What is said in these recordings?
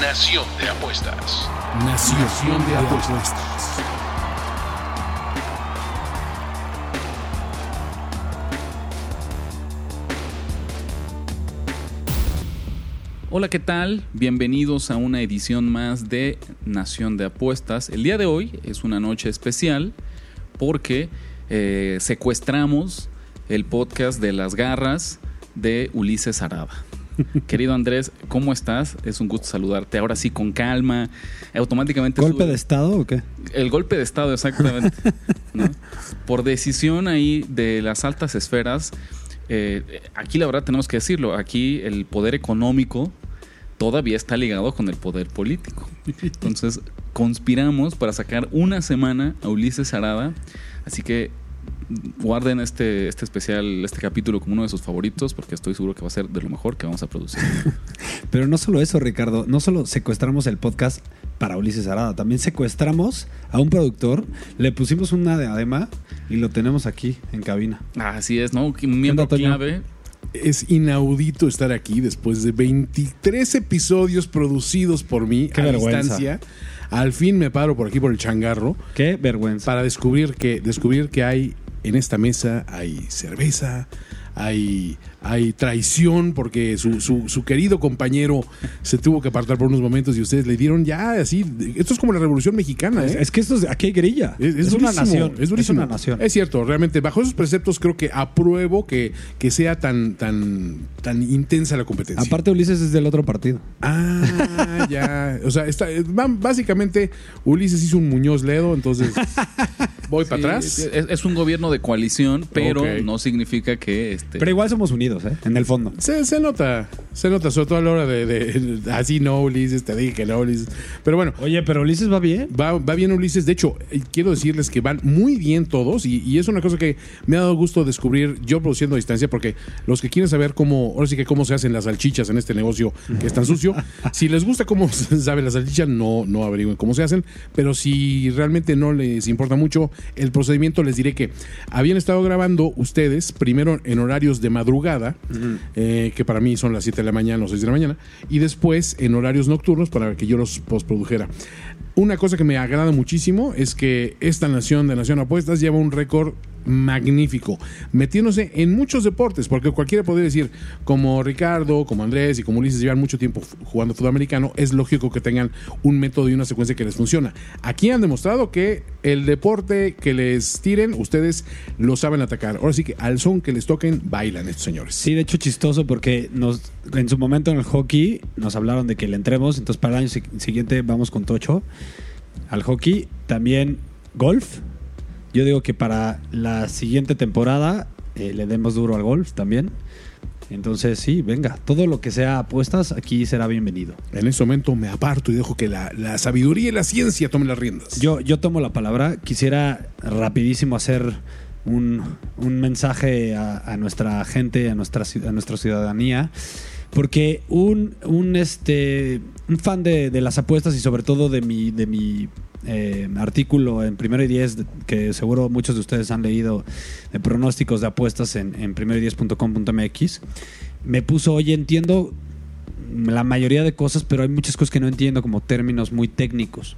Nación de apuestas. Nación, de apuestas. Hola, ¿qué tal? Bienvenidos a una edición más de Nación de Apuestas. El día de hoy es una noche especial porque eh, secuestramos el podcast de las garras de Ulises Arada. Querido Andrés, ¿cómo estás? Es un gusto saludarte. Ahora sí, con calma. Automáticamente. ¿Golpe sube- de estado o qué? El golpe de Estado, exactamente. ¿no? Por decisión ahí de las altas esferas, eh, aquí la verdad tenemos que decirlo, aquí el poder económico todavía está ligado con el poder político. Entonces, conspiramos para sacar una semana a Ulises Arada, así que guarden este, este especial, este capítulo como uno de sus favoritos, porque estoy seguro que va a ser de lo mejor que vamos a producir. Pero no solo eso, Ricardo. No solo secuestramos el podcast para Ulises Arada, también secuestramos a un productor, le pusimos una diadema y lo tenemos aquí en cabina. Así es, ¿no? Un miembro clave. Es inaudito estar aquí después de 23 episodios producidos por mí Qué a vergüenza. distancia. Al fin me paro por aquí por el changarro Qué vergüenza. para descubrir que descubrir que hay en esta mesa hay cerveza, hay hay traición porque su, su, su querido compañero se tuvo que apartar por unos momentos y ustedes le dieron ya así. Esto es como la Revolución Mexicana, ¿eh? Es, es que esto es, aquí hay grilla. Es, es una durísimo, nación. Es durísimo. una nación. Es cierto, realmente, bajo esos preceptos creo que apruebo que, que sea tan, tan, tan intensa la competencia. Aparte, Ulises es del otro partido. Ah, ya. O sea, está, va- básicamente Ulises hizo un Muñoz Ledo, entonces voy para atrás. Es, es un gobierno de coalición, pero no significa que este. Pero igual somos unidos, ¿eh? En el fondo. Se, se nota, se nota, sobre todo a la hora de, de- así no, Ulises, te dije que no, Ulises. Pero bueno, Oye, pero Ulises va bien. Va, va bien Ulises. De hecho, eh, quiero decirles que van muy bien todos y, y es una cosa que me ha dado gusto descubrir yo produciendo a distancia porque los que quieren saber cómo, ahora sí que cómo se hacen las salchichas en este negocio que es tan sucio, si les gusta cómo se saben las salchichas, no, no averigüen cómo se hacen, pero si realmente no les importa mucho el procedimiento, les diré que habían estado grabando ustedes primero en horarios de madrugada, eh, que para mí son las 7 de la mañana o 6 de la mañana, y después en horarios nocturnos para que yo los postprodujera. Una cosa que me agrada muchísimo es que esta nación de Nación Apuestas lleva un récord magnífico, metiéndose en muchos deportes, porque cualquiera podría decir, como Ricardo, como Andrés y como Ulises llevan mucho tiempo jugando fútbol americano, es lógico que tengan un método y una secuencia que les funciona. Aquí han demostrado que el deporte que les tiren, ustedes lo saben atacar. Ahora sí que al son que les toquen, bailan estos señores. Sí, de hecho chistoso porque nos, en su momento en el hockey nos hablaron de que le entremos, entonces para el año si- siguiente vamos con Tocho al hockey. También golf. Yo digo que para la siguiente temporada eh, le demos duro al golf también. Entonces sí, venga, todo lo que sea apuestas aquí será bienvenido. En este momento me aparto y dejo que la, la sabiduría y la ciencia tomen las riendas. Yo, yo tomo la palabra. Quisiera rapidísimo hacer un, un mensaje a, a nuestra gente, a nuestra, a nuestra ciudadanía. Porque un, un, este, un fan de, de las apuestas y sobre todo de mi, de mi eh, artículo en Primero y Diez, que seguro muchos de ustedes han leído de pronósticos de apuestas en, primero y diez.com.mx, me puso, oye, entiendo la mayoría de cosas, pero hay muchas cosas que no entiendo, como términos muy técnicos.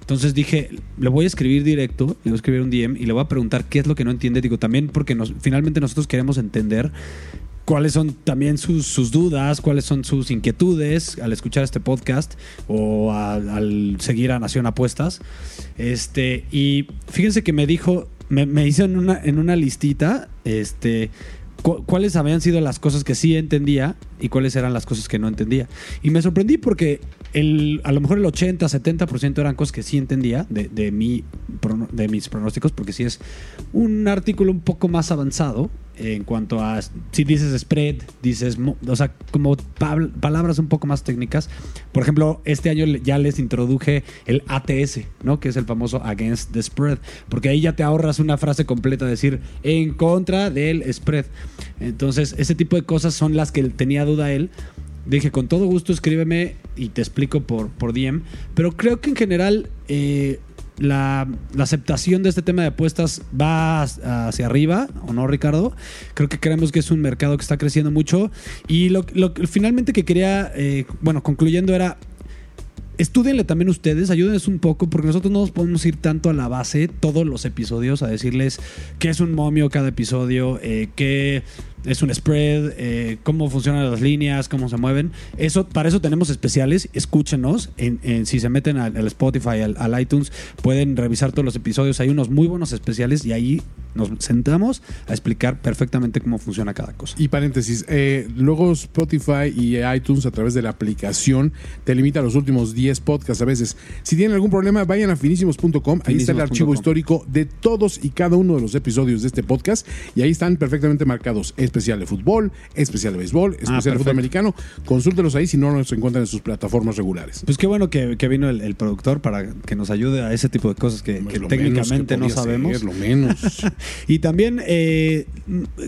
Entonces dije, le voy a escribir directo, le voy a escribir un DM y le voy a preguntar qué es lo que no entiende. Digo, también porque finalmente nosotros queremos entender cuáles son también sus, sus dudas, cuáles son sus inquietudes al escuchar este podcast o al seguir a Nación Apuestas. Este, y fíjense que me dijo, me, me hizo en una, en una listita, este, cu- cuáles habían sido las cosas que sí entendía y cuáles eran las cosas que no entendía. Y me sorprendí porque a lo mejor el 80, 70% eran cosas que sí entendía de, mi, de mis pronósticos, porque sí es un artículo un poco más avanzado en cuanto a si dices spread, dices, o sea, como pal- palabras un poco más técnicas. Por ejemplo, este año ya les introduje el ATS, ¿no? Que es el famoso against the spread, porque ahí ya te ahorras una frase completa, decir en contra del spread. Entonces, ese tipo de cosas son las que tenía duda él. Dije, con todo gusto escríbeme y te explico por, por DM. Pero creo que en general eh, la, la aceptación de este tema de apuestas va hacia arriba, ¿o no, Ricardo? Creo que creemos que es un mercado que está creciendo mucho. Y lo, finalmente que quería, eh, bueno, concluyendo era, Estúdienle también ustedes, ayúdenles un poco, porque nosotros no nos podemos ir tanto a la base todos los episodios a decirles qué es un momio cada episodio, eh, qué es un spread, eh, cómo funcionan las líneas, cómo se mueven. Eso, para eso tenemos especiales, escúchenos. En, en- si se meten al, al Spotify, al, al iTunes, pueden revisar todos los episodios. Hay unos muy buenos especiales y ahí nos sentamos a explicar perfectamente cómo funciona cada cosa. Y paréntesis, eh, luego Spotify y iTunes a través de la aplicación te limita a los últimos 10 podcasts a veces. Si tienen algún problema, vayan a finísimos.com. Ahí está el archivo histórico de todos y cada uno de los episodios de este podcast y ahí están perfectamente marcados. Especial de fútbol, especial de béisbol, especial de fútbol americano. Consúltelos ahí si no los encuentran en sus plataformas regulares. Pues qué bueno que, que vino el, el productor para que nos ayude a ese tipo de cosas que, técnicamente no que sabemos. ser, lo menos. Y también eh,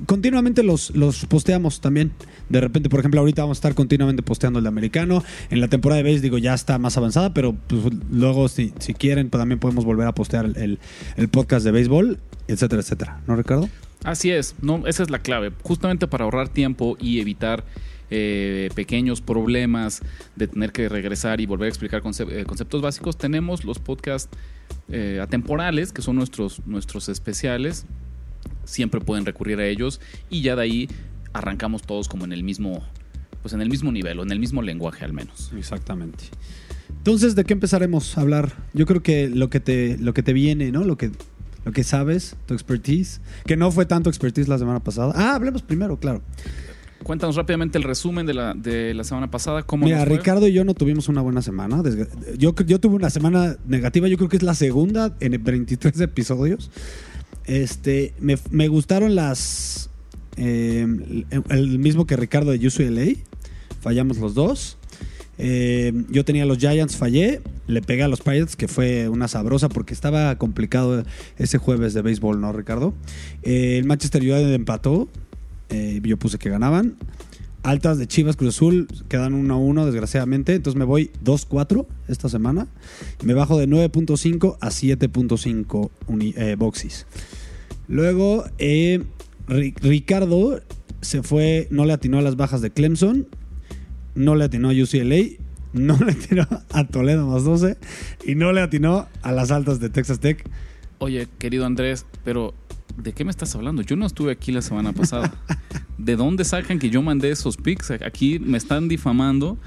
continuamente los, los posteamos también. De repente, por ejemplo, ahorita vamos a estar continuamente posteando el de americano. En la temporada de base, digo, ya está más avanzada, pero pues, luego, si, si quieren, pues, también podemos volver a postear el, el- el podcast de béisbol, etcétera, etcétera. ¿No, Ricardo? Así es, no, esa es la clave. Justamente para ahorrar tiempo y evitar eh, pequeños problemas de tener que regresar y volver a explicar eh, conceptos básicos, tenemos los podcasts eh, atemporales, que son nuestros, nuestros especiales. Siempre pueden recurrir a ellos y ya de ahí arrancamos todos como en el mismo, pues en el mismo nivel o en el mismo lenguaje al menos. Exactamente. Entonces, ¿de qué empezaremos a hablar? Yo creo que lo que te, lo que te viene, ¿no? Lo que, lo que sabes, tu expertise, que no fue tanto expertise la semana pasada. Ah, hablemos primero, claro. Cuéntanos rápidamente el resumen de la, de la semana pasada. ¿Cómo Mira, nos fue? Ricardo y yo no tuvimos una buena semana. Yo, yo tuve una semana negativa, yo creo que es la segunda en 23 episodios. Este, me, me gustaron las. eh, el, el mismo que Ricardo de UCLA. Fallamos los dos. Eh, yo tenía los Giants, fallé. Le pegué a los Pirates, que fue una sabrosa porque estaba complicado ese jueves de béisbol, ¿no, Ricardo? Eh, el Manchester United empató. Eh, yo puse que ganaban. Altas de Chivas Cruz Azul quedan 1-1, desgraciadamente. Entonces me voy 2-4 esta semana. Me bajo de 9.5 a 7.5 uni- eh, boxes. Luego, Ri- Ricardo se fue, no le atinó a las bajas de Clemson, no le atinó a UCLA, no le atinó a Toledo más 12 y no le atinó a las altas de Texas Tech. Oye, querido Andrés, pero ¿de qué me estás hablando? Yo no estuve aquí la semana pasada. ¿De dónde sacan que yo mandé esos pics? Aquí me están difamando,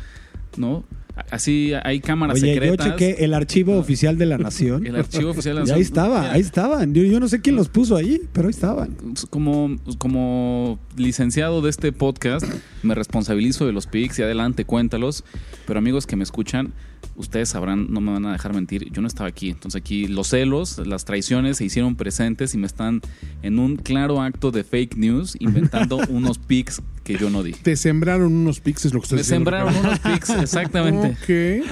¿no? Así hay cámaras Oye, secretas. yo chequé el archivo oficial de la Nación. El archivo oficial de la Y ahí Nación. estaba, Mira, ahí estaban. Yo, yo no sé quién los puso ahí, pero ahí estaban. Como, como licenciado de este podcast, me responsabilizo de los pics y adelante, cuéntalos. Pero amigos que me escuchan, ustedes sabrán, no me van a dejar mentir, yo no estaba aquí. Entonces aquí los celos, las traiciones se hicieron presentes y me están en un claro acto de fake news inventando unos pics que yo no di. Te sembraron unos pics, lo que estás Me diciendo, sembraron unos pics, exactamente.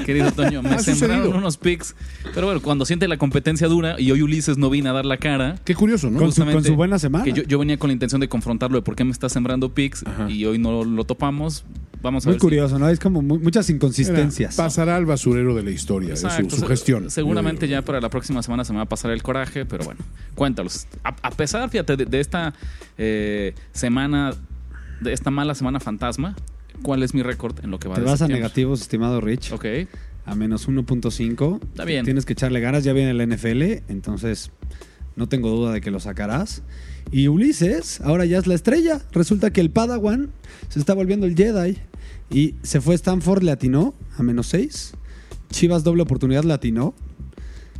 Querido Toño, me sembraron sucedido. unos pics. Pero bueno, cuando siente la competencia dura y hoy Ulises no vino a dar la cara, Qué curioso, ¿no? Con su, con Justamente su buena semana. que yo, yo venía con la intención de confrontarlo de por qué me está sembrando pics y hoy no lo topamos. Vamos a Muy ver. si- curioso, ¿no? Es como mu- muchas inconsistencias. pasará al basurero de la historia, de su, gestión. Seguramente ya para la próxima semana se me va a pasar el coraje, pero bueno, cuéntalos. A, a pesar, fíjate, de, de esta eh, semana, de esta mala semana fantasma, ¿cuál es mi récord en lo que va Te de vas a negativos, estimado Rich. Ok. A menos 1.5. Está bien. Tienes que echarle ganas. Ya viene el NFL, entonces no tengo duda de que lo sacarás. Y Ulises, ahora ya es la estrella. Resulta que el Padawan se está volviendo el Jedi. Y se fue Stanford, le atinó a menos 6. Chivas doble oportunidad le atinó.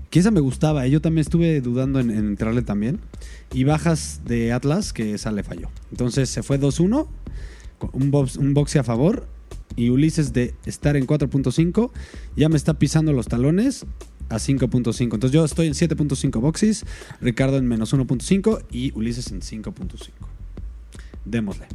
Que esa me gustaba, ¿eh? yo también estuve dudando en, en entrarle también. Y bajas de Atlas, que esa le falló. Entonces se fue 2-1, con un, un boxe a favor. y Ulises de estar en 4.5 ya me está pisando los talones a 5.5. Entonces yo estoy en 7.5 boxes, Ricardo en menos 1.5 y Ulises en 5.5. Démosle.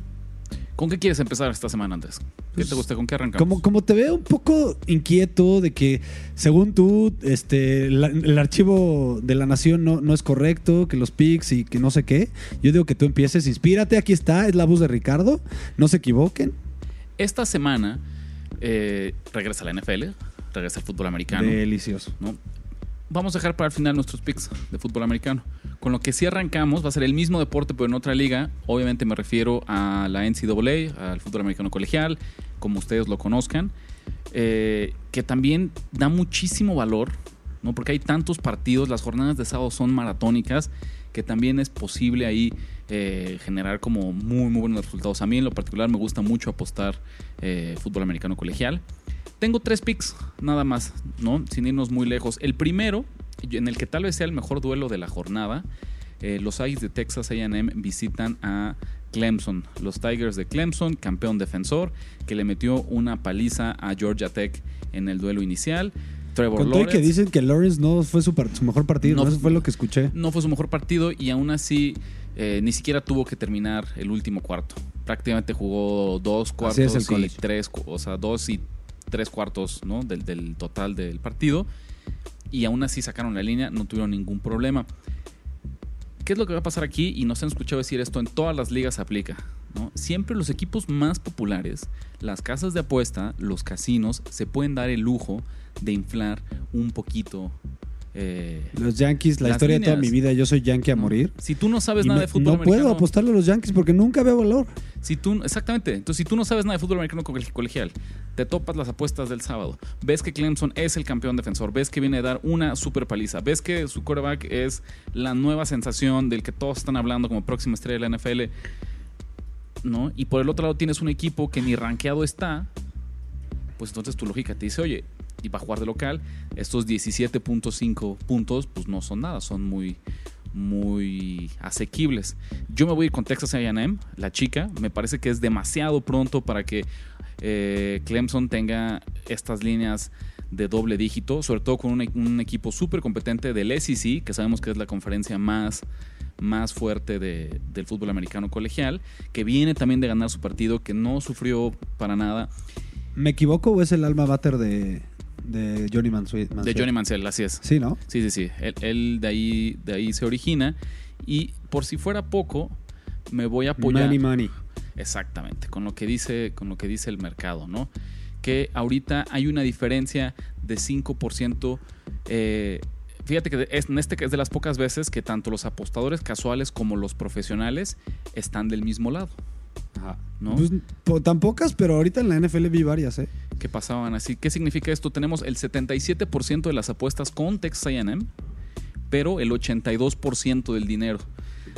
¿Con qué quieres empezar esta semana antes? ¿Qué Pues, te gusta? ¿Con qué arrancamos? Como, como te veo un poco inquieto de que, según tú, este, la- el archivo de la nación no, no es correcto, que los pics y que no sé qué, yo digo que tú empieces, inspírate, aquí está, es la voz de Ricardo, no se equivoquen. Esta semana eh, regresa la NFL, regresa el fútbol americano. Delicioso. ¿no? Vamos a dejar para el final nuestros picks de fútbol americano. Con lo que sí arrancamos, va a ser el mismo deporte, pero en otra liga. Obviamente me refiero a la NCAA, al fútbol americano colegial, como ustedes lo conozcan, eh, que también da muchísimo valor, ¿no? porque hay tantos partidos, las jornadas de sábado son maratónicas, que también es posible ahí eh, generar como muy, muy buenos resultados. A mí en lo particular me gusta mucho apostar eh, fútbol americano colegial. Tengo tres picks, nada más, ¿no? Sin irnos muy lejos. El primero, en el que tal vez sea el mejor duelo de la jornada, eh, los Aggies de Texas AM visitan a Clemson. Los Tigers de Clemson, campeón defensor, que le metió una paliza a Georgia Tech en el duelo inicial. Trevor Con todo Lawrence que dicen que Lawrence no fue su, mejor partido, No ¿no? eso fue- lo que escuché. no fue su mejor partido y aún así eh, ni siquiera tuvo que terminar el último cuarto. Prácticamente jugó dos cuartos y college. tres, o sea, dos y tres cuartos ¿no? del, del total del partido. Y aún así sacaron la línea, no tuvieron ningún problema. ¿Qué es lo que va a pasar aquí? Y nos han escuchado decir esto, en todas las ligas aplica. Siempre los equipos más populares, las casas de apuesta, los casinos, se pueden dar el lujo de inflar un poquito. Eh, Los Yankees, la historia de toda mi vida, yo soy Yankee a morir. si tú no sabes nada me- de fútbol no americano, puedo apostarle a los Yankees porque nunca veo valor. Si tú, exactamente. Entonces, si tú no sabes nada de fútbol americano co- colegial, te topas las apuestas del sábado, ves que Clemson es el campeón defensor, ves que viene a dar una super paliza, ves que su quarterback es la nueva sensación del que todos están hablando como próxima estrella de la NFL, ¿no? Y por el otro lado tienes un equipo que ni rankeado está, pues entonces tu lógica te dice, oye, y para jugar de local, estos 17.5 puntos, pues no son nada, son muy, muy asequibles. Yo me voy a ir con Texas AM, la chica. Me parece que es demasiado pronto para que eh, Clemson tenga estas líneas de doble dígito, sobre todo con un, e- equipo súper competente del SEC, que sabemos que es la conferencia más, más fuerte de- del fútbol americano colegial, que viene también de ganar su partido, que no sufrió para nada. ¿Me equivoco o es el alma mater de, de Johnny Mansuet? De Johnny Mansell, así es. Sí, ¿no? Sí, sí, sí. Él, él de, ahí, de ahí se origina. Y por si fuera poco, me voy a apoyar. Money, money. Exactamente, con lo que dice, con lo que dice el mercado, ¿no? Que ahorita hay una diferencia de 5%. eh, fíjate que es, en este es de las pocas veces que tanto los apostadores casuales como los profesionales están del mismo lado. Ajá. ¿No? Pues, po- tan pocas, pero ahorita en la NFL vi varias, ¿eh? Que pasaban así. ¿Qué significa esto? Tenemos el 77% de las apuestas con Texas AM, pero el 82% del dinero.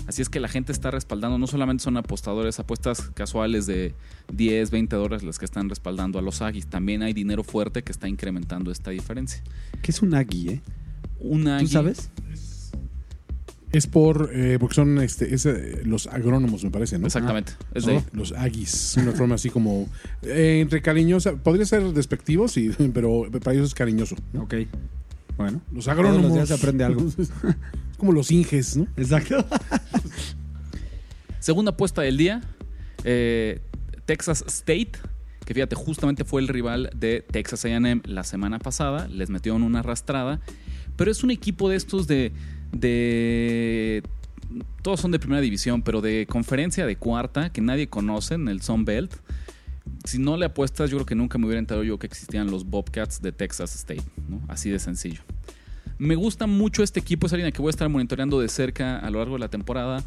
Así es que la gente está respaldando, no solamente son apostadores, apuestas casuales de 10, 20 dólares las que están respaldando a los Aggies, también hay dinero fuerte que está incrementando esta diferencia. ¿Qué es un Aggie, eh? ¿Tú Aggie- sabes? Es por, eh, porque son este, es, eh, los agrónomos, me parece, ¿no? Exactamente. es ¿no? de ahí. Los agis, una forma así como eh, entre cariñosa, podría ser despectivo, sí, pero para ellos es cariñoso. Ok. Bueno. Los Todos agrónomos. los días se aprende algo. como los inges, ¿no? Exacto. Segunda apuesta del día, eh, Texas State, que fíjate, justamente fue el rival de Texas AM la semana pasada, les metieron una arrastrada, pero es un equipo de estos de, de todos son de primera división, pero de conferencia de cuarta, que nadie conoce en el Sun Belt. Si no le apuestas, yo creo que nunca me hubiera enterado yo que existían los Bobcats de Texas State. Así de sencillo. Me gusta mucho este equipo, es alguien que voy a estar monitoreando de cerca a lo largo de la temporada,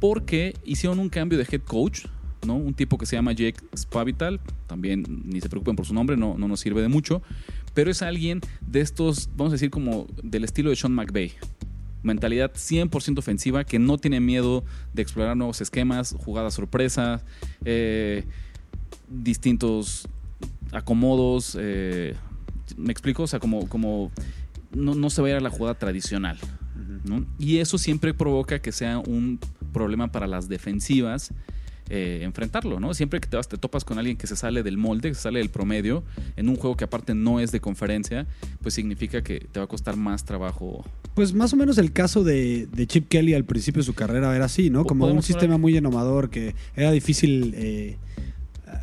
porque hicieron un cambio de head coach, ¿no? Un tipo que se llama Jake Spavital, también ni se preocupen por su nombre, no, no nos sirve de mucho, pero es alguien de estos, vamos a decir, como del estilo de Sean McVay. Mentalidad 100% ofensiva, que no tiene miedo de explorar nuevos esquemas, jugadas sorpresas, eh, distintos acomodos. eh, ¿Me explico? O sea, como, como no, no se va a ir a la jugada tradicional. ¿no? Y eso siempre provoca que sea un problema para las defensivas eh, enfrentarlo, ¿no? Siempre que te, vas, te topas con alguien que se sale del molde, que se sale del promedio, en un juego que aparte no es de conferencia, pues significa que te va a costar más trabajo. Pues más o menos el caso de, de Chip Kelly al principio de su carrera era así, ¿no? Como un sistema hablar- muy innovador que era difícil eh,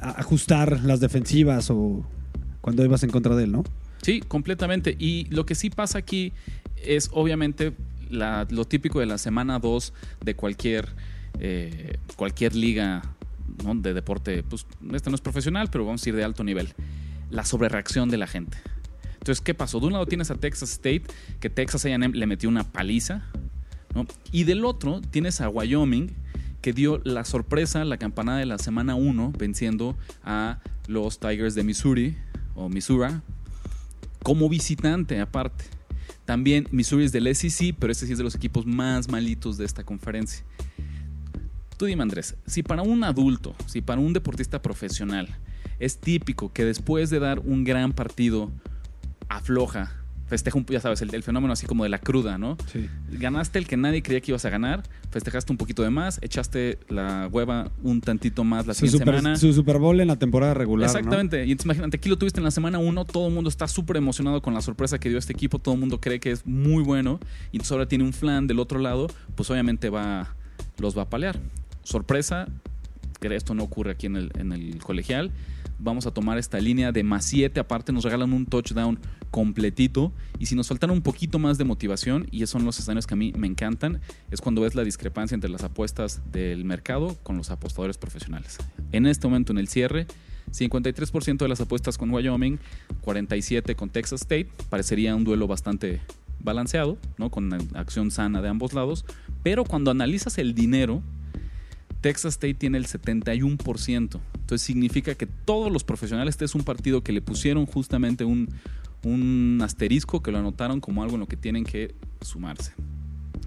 ajustar las defensivas o cuando ibas en contra de él, ¿no? Sí, completamente. Y lo que sí pasa aquí es obviamente la- lo típico de la semana 2 de cualquier, eh, cualquier liga ¿no? de deporte. Pues este no es profesional, pero vamos a ir de alto nivel. La sobrereacción de la gente. Entonces, ¿qué pasó? De un lado tienes a Texas State, que Texas A&M le metió una paliza. Y del otro tienes a Wyoming, que dio la sorpresa, la campanada de la semana 1, venciendo a los Tigers de Missouri, o Missouri, como visitante aparte. También Missouri es del SEC, pero este sí es de los equipos más malitos de esta conferencia. Tú dime, Andrés, si para un adulto, si para un deportista profesional es típico que después de dar un gran partido afloja, festeja un, ya sabes, el, el fenómeno así como de la cruda, ¿no? Sí. Ganaste el que nadie creía que ibas a ganar, festejaste un poquito de más, echaste la hueva un tantito más la Su siguiente super, semana. su Super Bowl en la temporada regular. ¿no? Exactamente. Y entonces imagínate, aquí lo tuviste en la semana 1, todo el mundo está súper emocionado con la sorpresa que dio este equipo, todo el mundo cree que es muy bueno, y entonces ahora tiene un flan del otro lado, pues obviamente va, los va a palear. Sorpresa, que esto no ocurre aquí en el, colegial. Vamos a tomar esta línea de más 7, aparte nos regalan un touchdown completito, y si nos faltara un poquito más de motivación, y esos son los escenarios que a mí me encantan, es cuando ves la discrepancia entre las apuestas del mercado con los apostadores profesionales. En este momento, en el cierre, 53% de las apuestas con Wyoming, 47% con Texas State. Parecería un duelo bastante balanceado, ¿no? con acción sana de ambos lados. Pero cuando analizas el dinero, Texas State tiene el 71%. Entonces significa que todos los profesionales, este es un partido que le pusieron justamente un, un asterisco, que lo anotaron como algo en lo que tienen que sumarse.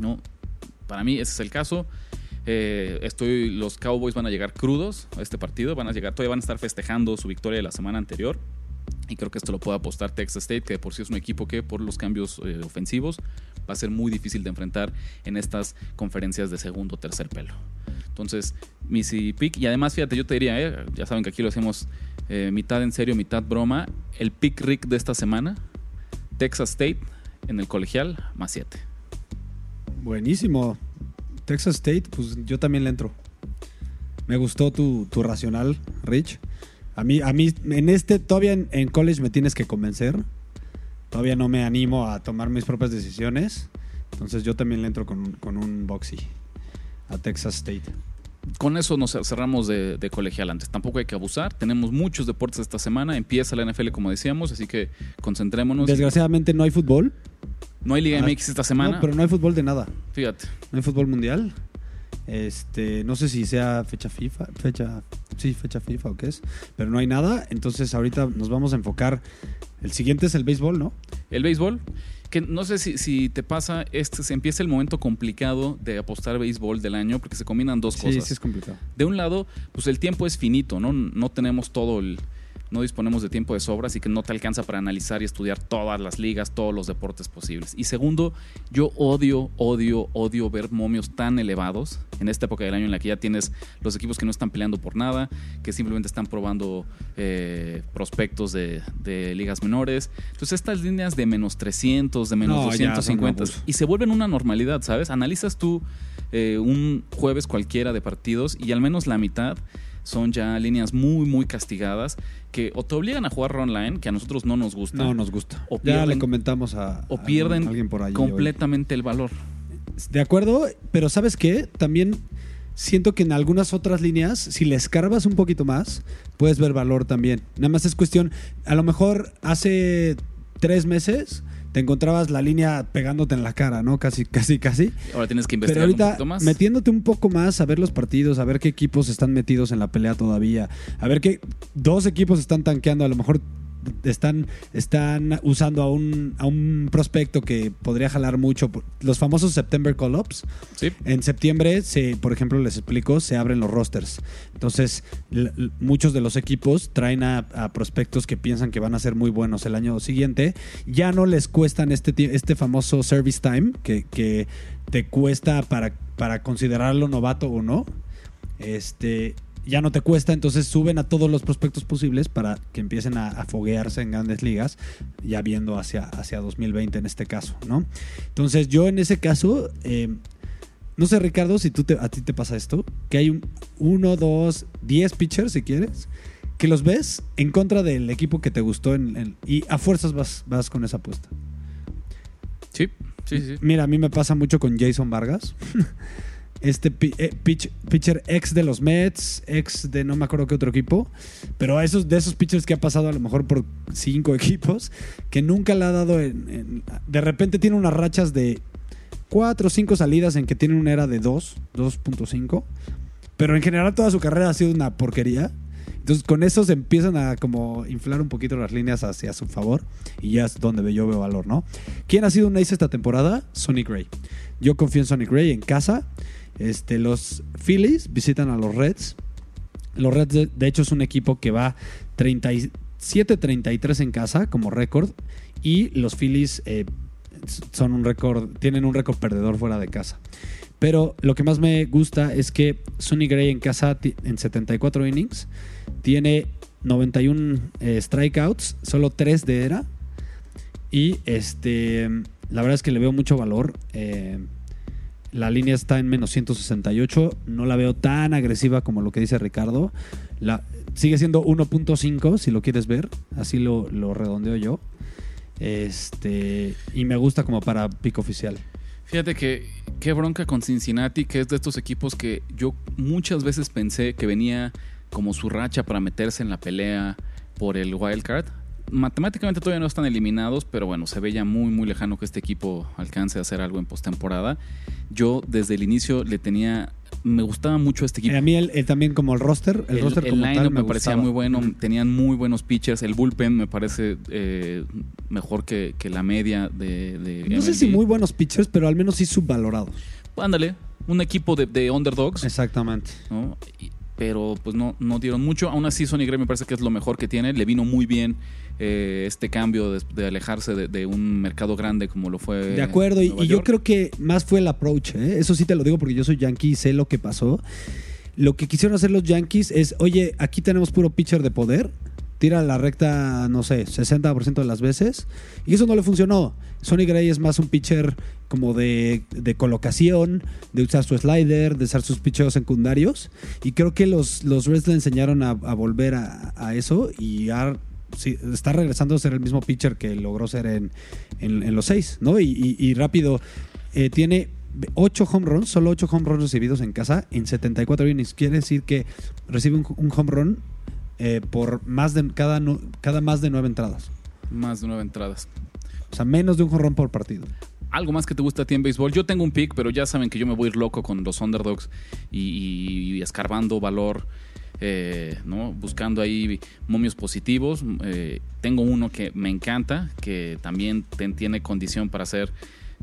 ¿no? Para mí ese es el caso. Eh, estoy, los Cowboys van a llegar crudos a este partido, van a llegar, todavía van a estar festejando su victoria de la semana anterior. Y creo que esto lo puede apostar Texas State, que de por sí es un equipo que por los cambios eh, ofensivos va a ser muy difícil de enfrentar en estas conferencias de segundo o tercer pelo. Entonces, Missy Pick, y además, fíjate, yo te diría, eh, ya saben que aquí lo hacemos eh, mitad en serio, mitad broma. El pick Rick de esta semana, Texas State en el colegial, más 7. Buenísimo. Texas State, pues yo también le entro. Me gustó tu, tu racional, Rich. A mí, a mí, en este, todavía en, en college me tienes que convencer. Todavía no me animo a tomar mis propias decisiones. Entonces yo también le entro con, con un boxy a Texas State. Con eso nos cerramos de, de, colegial antes. Tampoco hay que abusar. Tenemos muchos deportes esta semana. Empieza la NFL, como decíamos, así que concentrémonos. Desgraciadamente no hay fútbol. No hay Liga Ah, MX esta semana. No, pero no hay fútbol de nada. Fíjate. No hay fútbol mundial. Este, no sé si sea fecha FIFA, fecha, sí, fecha FIFA o qué es, pero no hay nada. Entonces ahorita nos vamos a enfocar. El siguiente es el béisbol, ¿no? El béisbol, que no sé si, si te pasa, este se empieza el momento complicado de apostar béisbol del año porque se combinan dos Sí, cosas. sí es complicado. De un lado, pues el tiempo es finito, ¿no? No tenemos todo el. No disponemos de tiempo de sobra, así que no te alcanza para analizar y estudiar todas las ligas, todos los deportes posibles. Y segundo, yo odio, odio, odio ver momios tan elevados en esta época del año en la que ya tienes los equipos que no están peleando por nada, que simplemente están probando eh, prospectos de, de, ligas menores. Entonces, estas líneas de menos 300, de menos No, ya, 250, son un y se vuelven una normalidad, ¿sabes? Analizas tú eh, un jueves cualquiera de partidos y al menos la mitad son ya líneas muy, muy castigadas que o te obligan a jugar online, que a nosotros no nos gusta. No nos gusta. O ya le comentamos a, O a pierden alguien por ahí. completamente el valor. De acuerdo, pero ¿sabes qué? También siento que en algunas otras líneas, si le escarbas un poquito más, puedes ver valor también. Nada más es cuestión, a lo mejor hace tres meses te encontrabas la línea pegándote en la cara, ¿no? Casi, casi, casi. Ahora tienes que Pero investigar un ahorita, poquito más. metiéndote un poco más a ver los partidos, a ver qué equipos están metidos en la pelea todavía, a ver qué dos equipos están tanqueando, a lo mejor están, están usando a un, a un prospecto que podría jalar mucho. Los famosos September Call-Ups. Sí. En septiembre, se, por ejemplo, les explico, se abren los rosters. Entonces, muchos de los equipos traen a, a prospectos que piensan que van a ser muy buenos el año siguiente. Ya no les cuestan este, este famoso service time que, que te cuesta para, para considerarlo novato o no. Este, ya no te cuesta, entonces suben a todos los prospectos posibles para que empiecen a, a foguearse en grandes ligas, ya viendo hacia, hacia 2020 en este caso, ¿no? Entonces yo en ese caso, eh, no sé Ricardo, si tú te- a ti te pasa esto, que hay un, uno, dos, diez pitchers si quieres, que los ves en contra del equipo que te gustó en, en- y a fuerzas vas, vas con esa apuesta. Sí, sí, sí. Mira, a mí me pasa mucho con Jason Vargas. Este eh, pitch- pitcher ex de los Mets, ex de no me acuerdo qué otro equipo, pero a esos, de esos pitchers que ha pasado a lo mejor por cinco equipos, que nunca le ha dado de repente tiene unas rachas de cuatro o cinco salidas en que tiene una era de 2, 2.5, pero en general toda su carrera ha sido una porquería. Entonces con eso se empiezan a como inflar un poquito las líneas hacia su favor y ya es donde yo veo valor, ¿no? ¿Quién ha sido un ace esta temporada? Sonny Gray. Yo confío en Sonny Gray en casa. Este, los Phillies visitan a los Reds. Los Reds, de, hecho, es un equipo que va 37-33 en casa como récord. Y los Phillies eh, son un récord, tienen un récord perdedor fuera de casa. Pero lo que más me gusta es que Sonny Gray en casa en 74 innings tiene 91 eh, strikeouts, solo 3 de era. Y este, la verdad es que le veo mucho valor. Eh, la línea está en menos 168. No la veo tan agresiva como lo que dice Ricardo. La, sigue siendo 1.5 si lo quieres ver. Así lo, lo redondeo yo. Este, y me gusta como para pico oficial. Fíjate que qué bronca con Cincinnati, que es de estos equipos que yo muchas veces pensé que venía como su racha para meterse en la pelea por el wild card. Matemáticamente todavía no están eliminados, pero bueno, se ve ya muy muy lejano que este equipo alcance a hacer algo en postemporada. Yo desde el inicio le tenía me gustaba mucho este equipo. Eh, a mí el, el también como el roster, el, El, roster el como lineup tal me, parecía gustaba. muy bueno, tenían muy buenos pitchers. El bullpen me parece eh, mejor que, que la media de, de No sé si muy buenos pitchers, pero al menos sí subvalorados. Ándale, un equipo de, de underdogs, Exactamente. ¿no? Y- pero pues no, no dieron mucho. Aún así, Sonny Gray me parece que es lo mejor que tiene. Le vino muy bien eh, este cambio de, de alejarse de, de un mercado grande como lo fue. De acuerdo, y, Nueva y yo York. creo que más fue el approach, ¿eh? eso sí te lo digo porque yo soy yankee y sé lo que pasó. Lo que quisieron hacer los yankees es, oye, aquí tenemos puro pitcher de poder, tira la recta, no sé, 60% de las veces, y eso no le funcionó. Sonny Gray es más un pitcher como de, de colocación, de usar su slider, de usar sus pitcheos secundarios, y creo que los, los Reds le enseñaron a, a volver a, a eso y a sí, está regresando a ser el mismo pitcher que logró ser en, en- en los seis, ¿no? Y, y- y rápido, eh, tiene 8 home runs, solo 8 home runs recibidos en casa en 74 innings. Quiere decir que recibe un, un home run eh, por más de cada, cada más de 9 entradas. Más de nueve entradas. O sea, menos de un home run por partido. algo más que te gusta a ti en béisbol. Yo tengo un pick, pero ya saben que yo me voy a ir loco con los underdogs y, y- y escarbando valor, eh, ¿no? Buscando ahí momios positivos. Eh, tengo uno que me encanta, que también tiene condición para ser.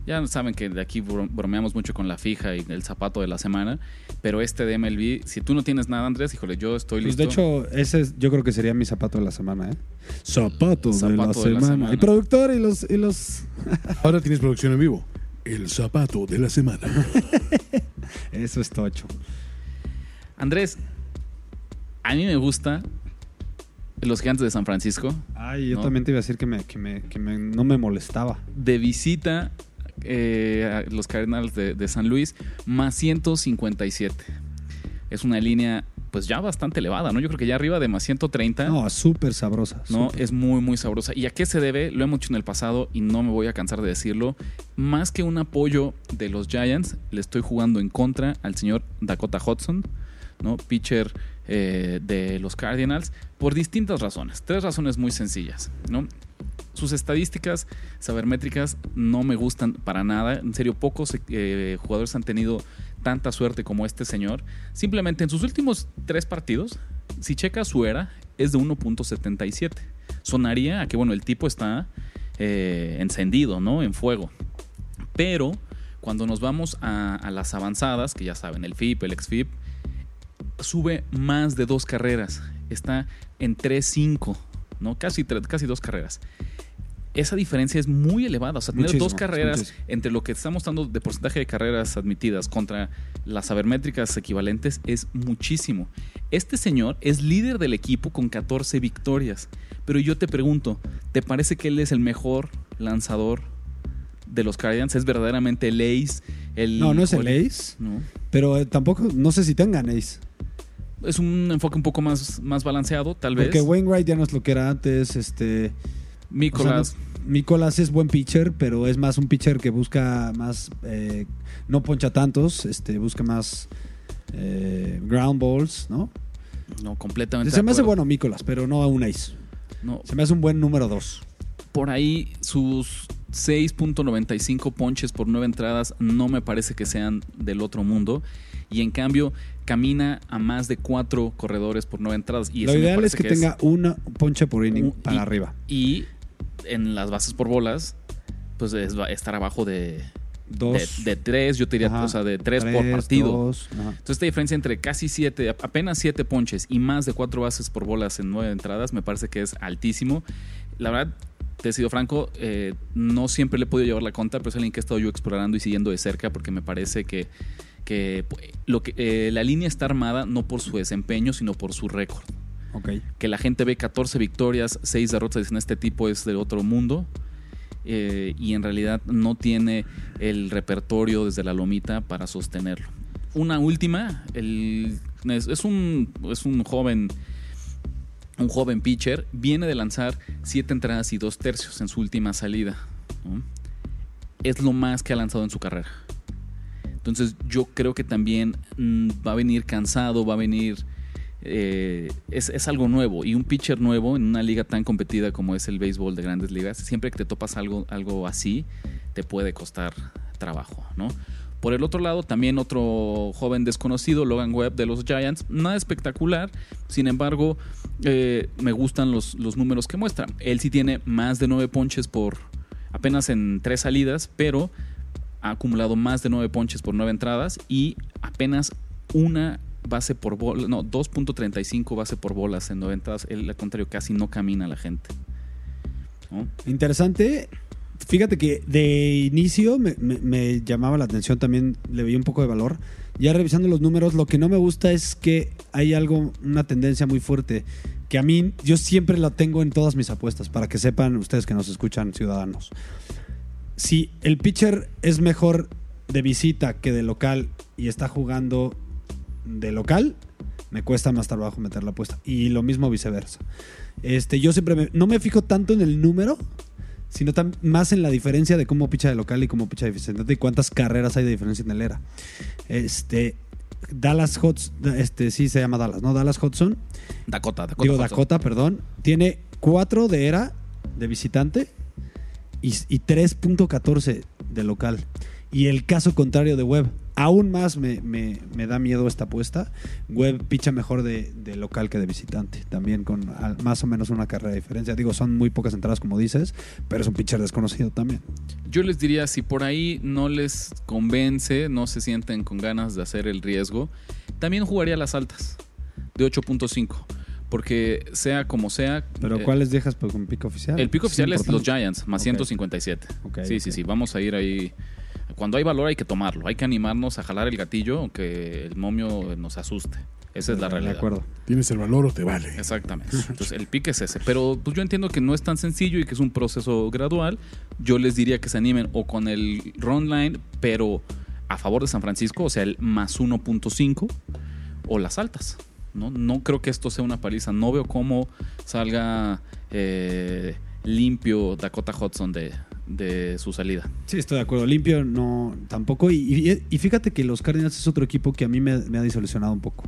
Ya saben que de aquí bro- bromeamos mucho con la fija y el zapato de la semana, pero este de MLB, si tú no tienes nada, Andrés, híjole, yo estoy Pues listo. de hecho, ese es- yo creo que sería mi zapato de la semana, ¿eh? Zapato, de, la de la semana. semana. Y productor y los... Y los... Ahora tienes producción en vivo. El zapato de la semana. Eso es tocho. Andrés, a mí me gusta los gigantes de San Francisco. Ay, yo No. también te iba a decir que, me, que, me, que me- no me molestaba. de visita eh, a los Cardinals de, de San Luis, más 157. Es una línea, pues ya bastante elevada, ¿no? Yo creo que ya arriba de más 130. No, súper sabrosa. ¿no? Es muy, muy sabrosa. ¿Y a qué se debe? Lo hemos dicho en el pasado y no me voy a cansar de decirlo. Más que un apoyo de los Giants, le estoy jugando en contra al señor Dakota Hudson, ¿no? Pitcher eh, de los Cardinals, por distintas razones. Tres razones muy sencillas, ¿no? Sus estadísticas sabermétricas no me gustan para nada. En serio, pocos eh, jugadores han tenido tanta suerte como este señor. Simplemente en sus últimos tres partidos, si checa su era, es de 1.77. Sonaría a que, bueno, el tipo está eh, encendido, ¿no? En fuego. Pero cuando nos vamos a, las avanzadas, que ya saben, el FIP, el XFIP, sube más de dos carreras. Está en 3.5, ¿no? Casi, casi dos carreras. esa diferencia es muy elevada. O sea, tener Muchísimo, dos carreras muchísimo. entre lo que estamos dando de porcentaje de carreras admitidas contra las sabermétricas equivalentes es muchísimo. Este señor es líder del equipo con 14 victorias. Pero yo te pregunto, ¿te parece que él es el mejor lanzador de los Guardians? ¿Es verdaderamente el ace? El No, no es el ace, No. pero eh, tampoco, no sé si tengan ace. Es un enfoque un poco más, más balanceado, tal vez. Porque Wainwright ya no es lo que era antes, este... Nicolás. O sea, no- Nicolás es buen pitcher, pero es más un pitcher que busca más, eh, no poncha tantos, este, busca más eh, ground balls, ¿no? no, completamente. Se me hace bueno Nicolás, pero no a un ace. No, Se me hace un buen número dos. por ahí sus 6.95 ponches por nueve entradas no me parece que sean del otro mundo. Y en cambio, camina a más de cuatro corredores por nueve entradas. Y Lo eso me ideal es parece que, tenga una ponche por inning un- para y- arriba. Y en las bases por bolas, pues es va- estar abajo de, Dos. de, de tres, yo te diría, Ajá. o sea, de tres, por partido. dos. Entonces, esta diferencia entre casi siete, apenas siete ponches y más de cuatro bases por bolas en nueve entradas, me parece que es altísimo. La verdad, te he sido franco, eh, no siempre le he podido llevar la contra, pero es alguien que he estado yo explorando y siguiendo de cerca porque me parece que, que, lo que eh, la línea está armada no por su desempeño, sino por su récord. Que la gente ve 14 victorias, 6 derrotas dicen este tipo es del otro mundo. eh, y en realidad no tiene el repertorio desde la lomita para sostenerlo. Una última, el, es, es un, es un joven un joven pitcher, viene de lanzar siete entradas y dos tercios en su última salida. Es lo más que ha lanzado en su carrera. Entonces yo creo que también mm, va a venir cansado, va a venir... eh, es, es algo nuevo y un pitcher nuevo en una liga tan competida como es el béisbol de grandes ligas, siempre que te topas algo, algo así, te puede costar trabajo, ¿no? Por el otro lado, también otro joven desconocido, Logan Webb de los Giants, nada espectacular, sin embargo, eh, me gustan los, los números que muestra. Él sí tiene más de nueve ponches por apenas en tres salidas, pero ha acumulado más de nueve ponches por nueve entradas y apenas una base por bola, no, 2.35 base por bolas en nueve entradas. Él, al contrario, casi no camina la gente. Interesante. Fíjate que de inicio me, me- me llamaba la atención también, le veía un poco de valor. Ya revisando los números, lo que no me gusta es que hay algo, una tendencia muy fuerte, que a mí yo siempre la tengo en todas mis apuestas, para que sepan ustedes que nos escuchan, ciudadanos. Si el pitcher es mejor de visita que de local y está jugando de local, me cuesta más trabajo meter la apuesta. Y lo mismo viceversa. Este, yo siempre me- no me fijo tanto en el número, sino más en la diferencia de cómo picha de local y cómo picha de visitante y cuántas carreras hay de diferencia en el era. Este, Dallas Hudson, este, sí se llama Dallas, ¿no? Dallas Hudson, Dakota, Dakota. digo Hudson. Dakota, perdón, tiene 4 de era de visitante y, y 3.14 de local. Y el caso contrario de Webb, aún más me, me- me da miedo esta apuesta. Webb picha mejor de, de local que de visitante, también con al- más o menos una carrera de diferencia. Digo, son muy pocas entradas como dices, pero es un pitcher desconocido también. Yo les diría, si por ahí no les convence, no se sienten con ganas de hacer el riesgo, también jugaría las altas de 8.5. Porque sea como sea. Pero eh, ¿cuáles dejas por- con pico oficial? El pico oficial es los. Giants, más Ok. 157. Ok, sí, sí, sí, vamos a ir ahí. Cuando hay valor hay que tomarlo, hay que animarnos a jalar el gatillo, aunque el momio nos asuste. Esa es la De realidad. acuerdo. ¿Tienes el valor o te vale? Exactamente. Entonces, el pique es ese. Pero pues yo entiendo que no es tan sencillo y que es un proceso gradual. Yo les diría que se animen o con el run line, pero a favor de San Francisco, o sea, el más 1.5 o las altas. ¿no? no creo que esto sea una paliza. No veo cómo salga eh, limpio Dakota Hudson de, de su salida. Sí, estoy de acuerdo. Limpio no tampoco. Y, fíjate que los Cardinals es otro equipo que a mí me ha disolucionado un poco.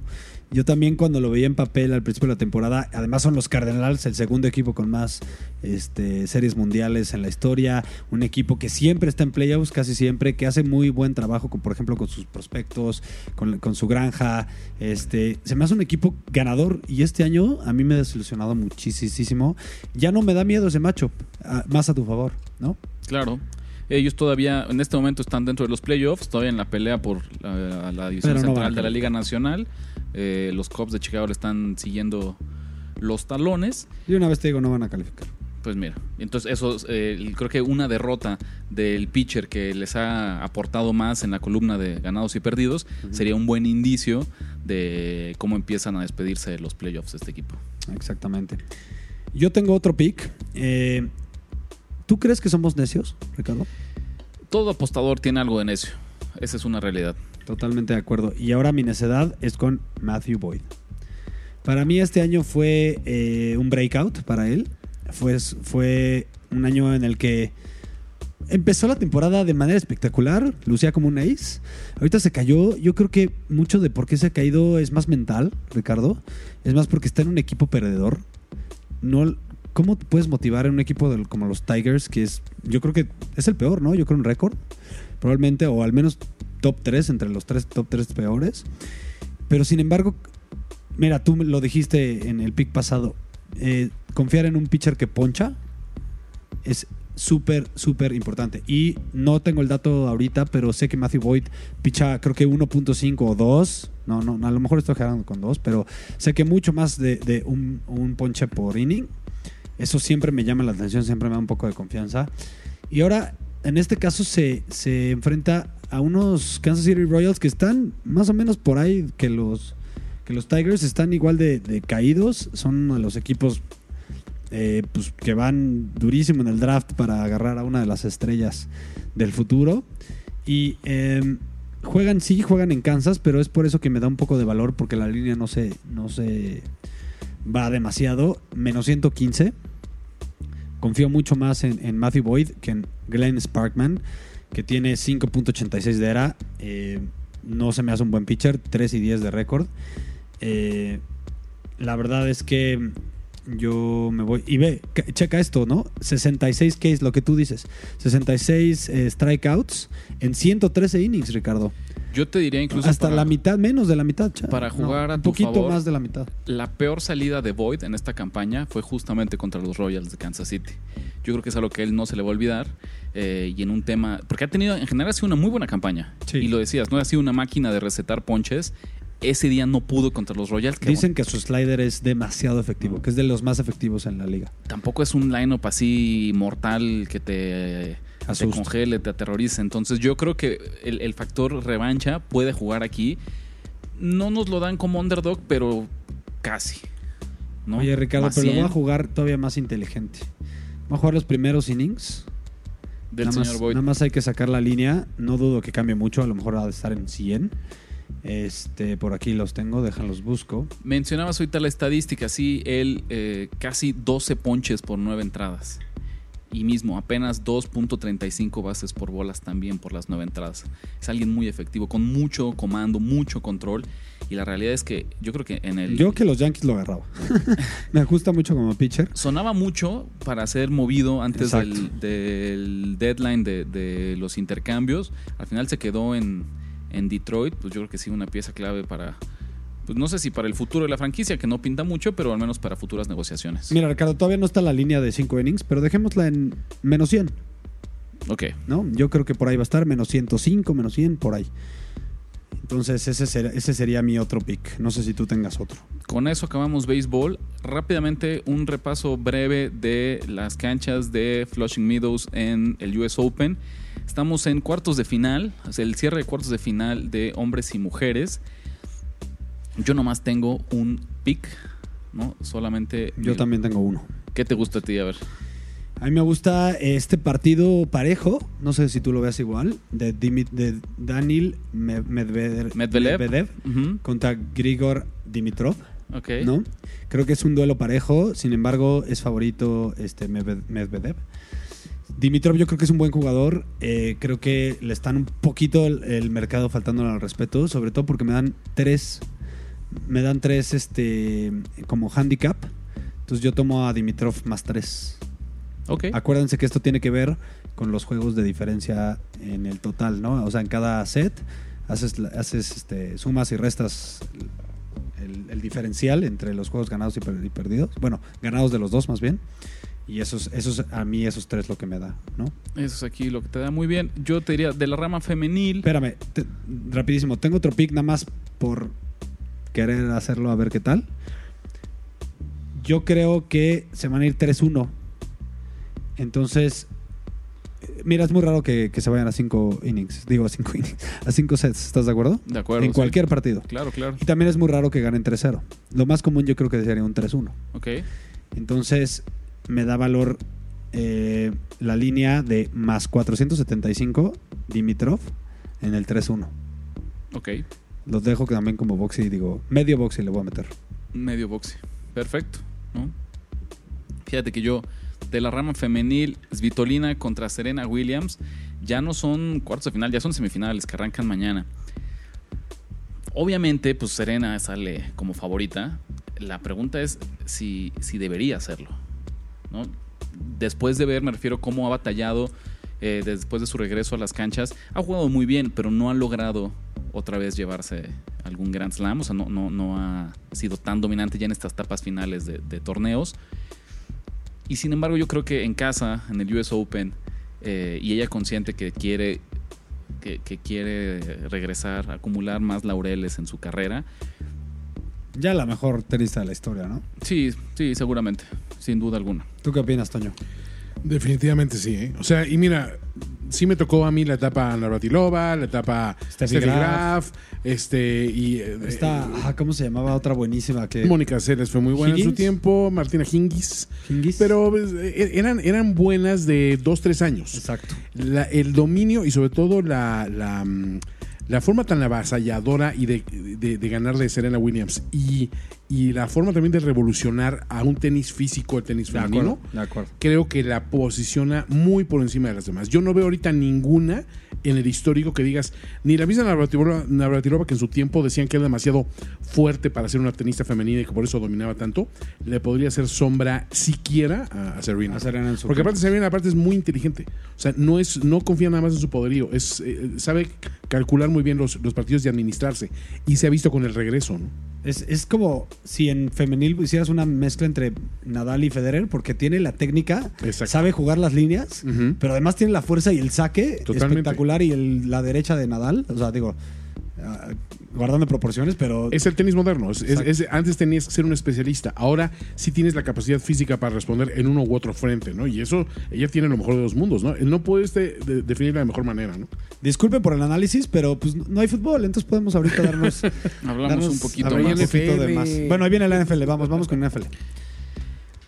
Yo también cuando lo veía en papel al principio de la temporada, además son los Cardinals el segundo equipo con más este, series mundiales en la historia, un equipo que siempre está en playoffs, casi siempre, que hace muy buen trabajo, con, por ejemplo, con sus prospectos, con, con su granja. Este, se me hace un equipo ganador y este año a mí me ha desilusionado muchísimo. Ya no me da miedo ese macho, más a tu favor, ¿no? Claro. Ellos todavía, en este momento, están dentro de los playoffs, todavía en la pelea por la, la división no central de la. Liga Nacional. Eh, los Cubs de Chicago le están siguiendo los talones. Y una vez te digo, no van a calificar. Pues mira, entonces eso eh, creo que una derrota del pitcher que les ha aportado más en la columna de ganados y perdidos sería un buen indicio de cómo empiezan a despedirse de los playoffs de este equipo. Exactamente. Yo tengo otro pick. Eh, ¿Tú crees que somos necios, Ricardo? Todo apostador tiene algo de necio. Esa es una realidad. Totalmente de acuerdo. Y ahora mi necedad es con Matthew Boyd. Para mí este año fue eh, un breakout para él. Fue, fue un año en el que empezó la temporada de manera espectacular, lucía como un ace. Ahorita se cayó. Yo creo que mucho de por qué se ha caído es más mental, Ricardo. Es más porque está en un equipo perdedor. No, ¿Cómo puedes motivar en un equipo como los Tigers, que es, yo creo que es el peor, ¿no? Yo creo un récord, probablemente, o al menos top 3 entre los tres top 3 peores. Pero sin embargo, mira, tú lo dijiste en el pick pasado, eh, confiar en un pitcher que poncha es súper, súper importante. Y no tengo el dato ahorita, pero sé que Matthew Boyd picha creo que 1.5 o 2. No, no, a lo mejor estoy generando con 2, pero sé que mucho más de, de un, un ponche por inning. Eso siempre me llama la atención, siempre me da un poco de confianza. Y ahora, en este caso, se, se enfrenta a unos Kansas City Royals que están más o menos por ahí que los, que los Tigers, están igual de, caídos. Son uno de los equipos eh, pues, que van durísimo en el draft para agarrar a una de las estrellas del futuro. Y eh, juegan, sí, juegan en Kansas, pero es por eso que me da un poco de valor porque la línea no se, no se va demasiado. Menos 115. Confío mucho más en, en Matthew Boyd que en Glenn Sparkman, que tiene 5.86 de era. Eh, no se me hace un buen pitcher, 3 y 10 de récord. Eh, la verdad es que yo me voy. Y ve, ca- checa esto, ¿no? 66 Ks, lo que tú dices. 66 eh, strikeouts en 113 innings, Ricardo. Yo te diría incluso Hasta para- la mitad, menos de la mitad. cha. para jugar a un tu poquito favor. más de la mitad. La peor salida de Boyd en esta campaña fue justamente contra los Royals de Kansas City. Yo creo que es algo que él no se le va a olvidar. eh, y en un tema. Porque ha tenido, en general, ha sido una muy buena campaña. Sí. Y lo decías, no ha sido una máquina de recetar ponches. Ese día no pudo contra los Royals. Que Dicen que su slider es demasiado efectivo, que es de los más efectivos en la liga. tampoco es un lineup así mortal que te, te congele, te aterrorice. Entonces yo creo que el, el factor revancha puede jugar aquí. No nos lo dan como underdog, pero casi. ¿no? Oye, Ricardo, Más pero lo voy a 100 jugar todavía más inteligente. Voy a jugar los primeros innings. del nada, señor más, Boyd. nada más hay que sacar la línea. No dudo que cambie mucho. A lo mejor ha de estar en 100. Este, por aquí los tengo, déjalos busco. Mencionabas ahorita la estadística, sí, él eh, casi 12 ponches por 9 entradas. Y mismo, apenas 2.35 bases por bolas también por las 9 entradas. Es alguien muy efectivo, con mucho comando, mucho control. Y la realidad es que yo creo que en el... Yo que los Yankees lo agarraba. Me gusta mucho como pitcher. Sonaba mucho para ser movido antes del deadline de, de los intercambios. Al final se quedó en, en Detroit. Pues yo creo que sí, una pieza clave para, pues no sé si para el futuro de la franquicia, que no pinta mucho, pero al menos para futuras negociaciones. Mira, Ricardo, todavía no está la línea de 5 innings, pero dejémosla en menos 100, Ok. ¿no? Yo creo que por ahí va a estar, menos 105, menos 100, por ahí. Entonces, ese, ser- ese sería mi otro pick. No sé si tú tengas otro. Con eso acabamos béisbol. Rápidamente un repaso breve de las canchas de Flushing Meadows en el US Open. Estamos en cuartos de final, el cierre de cuartos de final de hombres y mujeres. Yo nomás tengo un pick, ¿no? Solamente. Yo el- también tengo uno. ¿Qué te gusta a ti? A ver. A mí me gusta este partido parejo, no sé si tú lo veas igual, de, Dimi- de Daniel Me- Medvedev, Medvedev. Contra Grigor Dimitrov, Ok. ¿no? Creo que es un duelo parejo, sin embargo es favorito este Medved- Medvedev. Dimitrov yo creo que es un buen jugador, eh, creo que le están un poquito el, el mercado faltando al respeto, sobre todo porque me dan tres, me dan tres este como handicap, entonces yo tomo a Dimitrov más tres. Ok. Acuérdense que esto tiene que ver con los juegos de diferencia en el total, ¿no? O sea, en cada set haces, haces este, sumas y restas el, el diferencial entre los juegos ganados y, per- y perdidos. Bueno, ganados de los dos más bien. Y esos, esos, a mí esos tres lo que me da, ¿no? Eso es aquí lo que te da muy bien. Yo te diría, de la rama femenil. Espérame, te- rapidísimo. Tengo otro pick nada más por querer hacerlo a ver qué tal. Yo creo que se van a ir 3-1 Entonces, mira, es muy raro que, que se vayan a cinco innings. Digo, a cinco innings. A cinco sets, ¿estás de acuerdo? De acuerdo, En sí. cualquier partido. Claro, claro. Y también es muy raro que ganen 3-0. Lo más común yo creo que sería un 3-1. Ok. Entonces, me da valor eh, la línea de más 475 Dimitrov en el 3-1. Ok. Los dejo también como boxy, digo, medio boxy le voy a meter. Medio boxe. Perfecto. Fíjate que yo, de la rama femenil, Svitolina contra Serena Williams, ya no son cuartos de final, ya son semifinales que arrancan mañana. Obviamente, pues Serena sale como favorita. La pregunta es si, si debería hacerlo. ¿no? Después de ver, me refiero cómo ha batallado eh, después de su regreso a las canchas. Ha jugado muy bien, pero no ha logrado otra vez llevarse algún Grand Slam. O sea, no, no, no ha sido tan dominante ya en estas etapas finales de, de torneos. Y sin embargo, yo creo que en casa, en el US Open, eh, y ella consciente que quiere, que, que quiere regresar, acumular más laureles en su carrera. Ya la mejor tenista de la historia, ¿no? Sí, sí, seguramente, sin duda alguna. ¿Tú qué opinas, Toño? Definitivamente sí, ¿eh? O sea, y mira, sí me tocó a mí la etapa Navratilova, la etapa Steffi Graf. Este, y... eh, Está, eh, ah, ¿cómo se llamaba? Otra buenísima que... Mónica Ceres fue muy buena en su tiempo, Martina Hingis, Hingis. pero pues, eh, eran, eran buenas de dos, tres años. Exacto. La- el dominio y sobre todo la, la, mm, la forma tan avasalladora y de, de, de ganarle de Serena Williams y, y la forma también de revolucionar a un tenis físico, el tenis De femenino, acuerdo, de acuerdo. creo que la posiciona muy por encima de las demás. Yo no veo ahorita ninguna en el histórico que digas, ni la misma Navratilova, Navratilova, que en su tiempo decían que era demasiado fuerte para ser una tenista femenina y que por eso dominaba tanto, le podría hacer sombra siquiera a, Serena. A Serena en su Porque aparte Serena aparte es muy inteligente. O sea, no es no confía nada más en su poderío, es eh, sabe calcular muy bien los, los partidos y administrarse y se ha visto con el regreso, ¿no? Es, es como si en femenil hicieras una mezcla entre Nadal y Federer, porque tiene la técnica, Exacto. sabe jugar las líneas, pero además tiene la fuerza y el saque Totalmente. espectacular y el- la derecha de Nadal. O sea, digo, ah, guardando proporciones, pero Es el tenis moderno. Es- es- Exacto. es- antes tenías que ser un especialista. Ahora sí tienes la capacidad física para responder en uno u otro frente, ¿no? Y eso, ella tiene lo mejor de los mundos, ¿no? No puedes de- de- definirla de mejor manera, ¿no? disculpen por el análisis, pero pues no hay fútbol, entonces podemos ahorita darnos, Hablamos darnos un poquito más. un poquito de más. Bueno, ahí viene la NFL, vamos, vamos con NFL.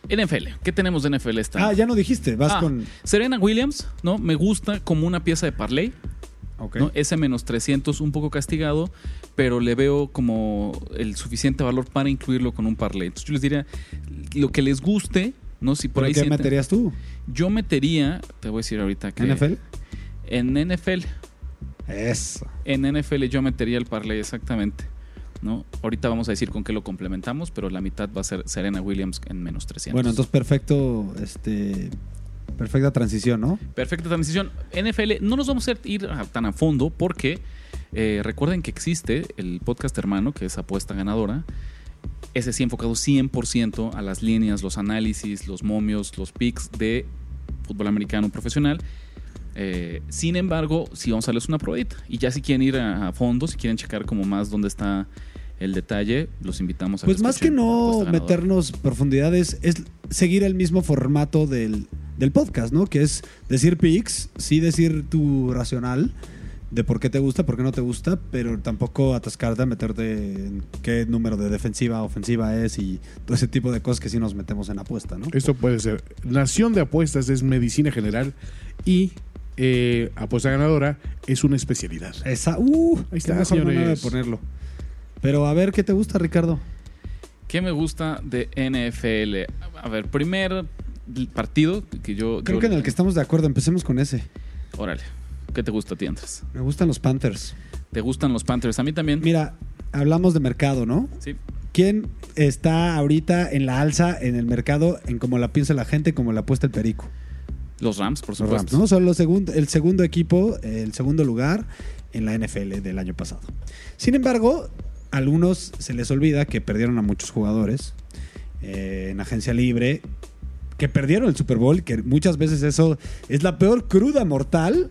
NFL, ¿qué tenemos de NFL esta? Ah, ya no dijiste, vas Ah, con... Serena Williams, ¿no? Me gusta como una pieza de parlay. Ok. ¿no? Ese menos 300 un poco castigado, pero le veo como el suficiente valor para incluirlo con un parlay. Entonces yo les diría, lo que les guste, ¿no? Si por ¿Pero ahí ¿Qué sienten- meterías tú? Yo metería, te voy a decir ahorita que... ¿NFL? En NFL. Eso. En NFL yo metería el parlay exactamente. ¿no? Ahorita vamos a decir con qué lo complementamos, pero la mitad va a ser Serena Williams en menos 300. Bueno, entonces perfecto, este, perfecta transición, ¿no? Perfecta transición. NFL, no nos vamos a ir a- tan a fondo porque eh, recuerden que existe el podcast hermano, que es Apuesta Ganadora. Ese sí enfocado 100% a las líneas, los análisis, los momios, los picks de fútbol americano profesional. Eh, sin embargo, sí vamos a darles una probadita. Y ya si quieren ir a, a fondo, si quieren checar como más dónde está el detalle, los invitamos a Pues más que no meternos profundidades, es seguir el mismo formato del, del podcast, ¿no? Que es decir picks, sí decir tu racional de por qué te gusta, por qué no te gusta, pero tampoco atascarte a meterte en qué número de defensiva, ofensiva es y todo ese tipo de cosas que sí nos metemos en apuesta, ¿no? Esto puede ser. Nación de apuestas es medicina general y eh, apuesta ganadora es una especialidad. Esa, uh, Ahí qué está, mejor manera de ponerlo. Pero a ver, ¿qué te gusta, Ricardo? ¿Qué me gusta de NFL? A ver, primer partido que yo... Creo yo- que en el que estamos de acuerdo, empecemos con ese. Órale. ¿Qué te gusta a ti, Andrés? Me gustan los Panthers. ¿Te gustan los Panthers? A mí también. Mira, hablamos de mercado, ¿no? Sí. ¿Quién está ahorita en la alza en el mercado en cómo la piensa la gente, como la apuesta el perico? Los Rams, por Los supuesto. Rams, ¿no? Son los segun- el segundo equipo, el segundo lugar en la NFL del año pasado. Sin embargo, a algunos se les olvida que perdieron a muchos jugadores eh, en agencia libre, que perdieron el Super Bowl, que muchas veces eso es la peor cruda mortal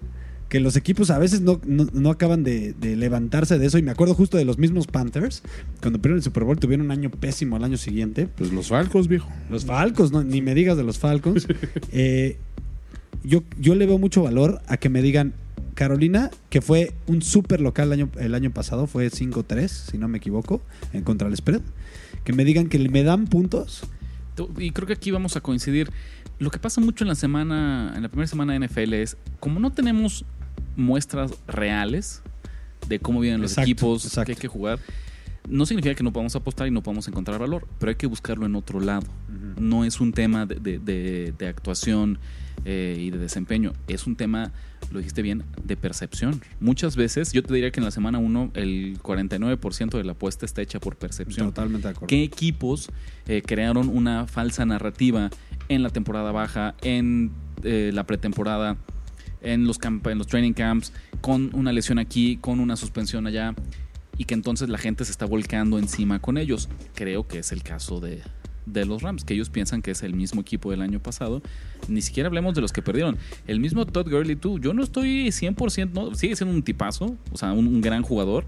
que los equipos a veces no, no- no acaban de, de levantarse de eso. Y me acuerdo justo de los mismos Panthers, cuando perdieron el Super Bowl, tuvieron un año pésimo al año siguiente. Pues los Falcos, viejo. Los Falcons, no, ni me digas de los Falcons. Eh, yo, yo le veo mucho valor a que me digan Carolina, que fue un súper local el año, el año pasado, fue 5-3, si no me equivoco, en contra el spread. Que me digan que me dan puntos. Y creo que aquí vamos a coincidir. Lo que pasa mucho en la semana, en la primera semana de NFL es, como no tenemos muestras reales de cómo vienen los Exacto, equipos, exacto. que hay que jugar, no significa que no podamos apostar y no podamos encontrar valor, pero hay que buscarlo en otro lado. No es un tema de, de- de- de actuación eh, y de desempeño, es un tema, lo dijiste bien, de percepción. Muchas veces, yo te diría que en la semana 1 el 49% de la apuesta está hecha por percepción. Totalmente de acuerdo. ¿Qué equipos eh, crearon una falsa narrativa en la temporada baja, en eh, la pretemporada, en los, camp- en los training camps, con una lesión aquí, con una suspensión allá, y que entonces la gente se está volcando encima con ellos? Creo que es el caso de, de los Rams, que ellos piensan que es el mismo equipo del año pasado. Ni siquiera hablemos de los que perdieron. El mismo Todd Gurley, tú, yo no estoy 100%, no, sigue siendo un tipazo, o sea, un, un gran jugador.